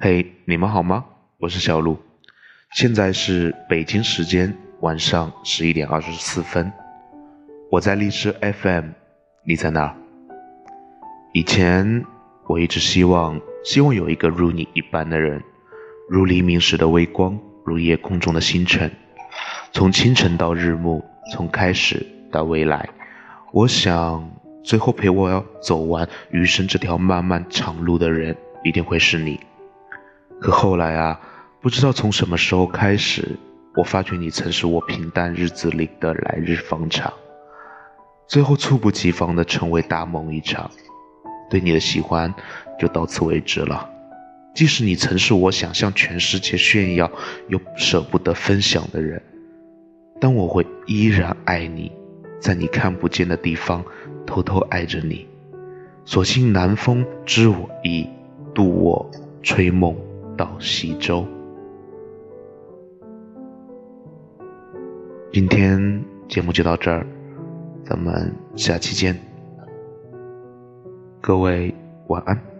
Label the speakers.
Speaker 1: 嘿，你们好吗？我是小鹿，现在是北京时间晚上十一点二十四分，我在荔枝 FM，你在哪？以前我一直希望，希望有一个如你一般的人，如黎明时的微光，如夜空中的星辰，从清晨到日暮，从开始到未来，我想。最后陪我走完余生这条漫漫长路的人，一定会是你。可后来啊，不知道从什么时候开始，我发觉你曾是我平淡日子里的来日方长，最后猝不及防的成为大梦一场。对你的喜欢就到此为止了。即使你曾是我想向全世界炫耀又舍不得分享的人，但我会依然爱你。在你看不见的地方，偷偷爱着你。所幸南风知我意，渡我吹梦到西周。今天节目就到这儿，咱们下期见。各位晚安。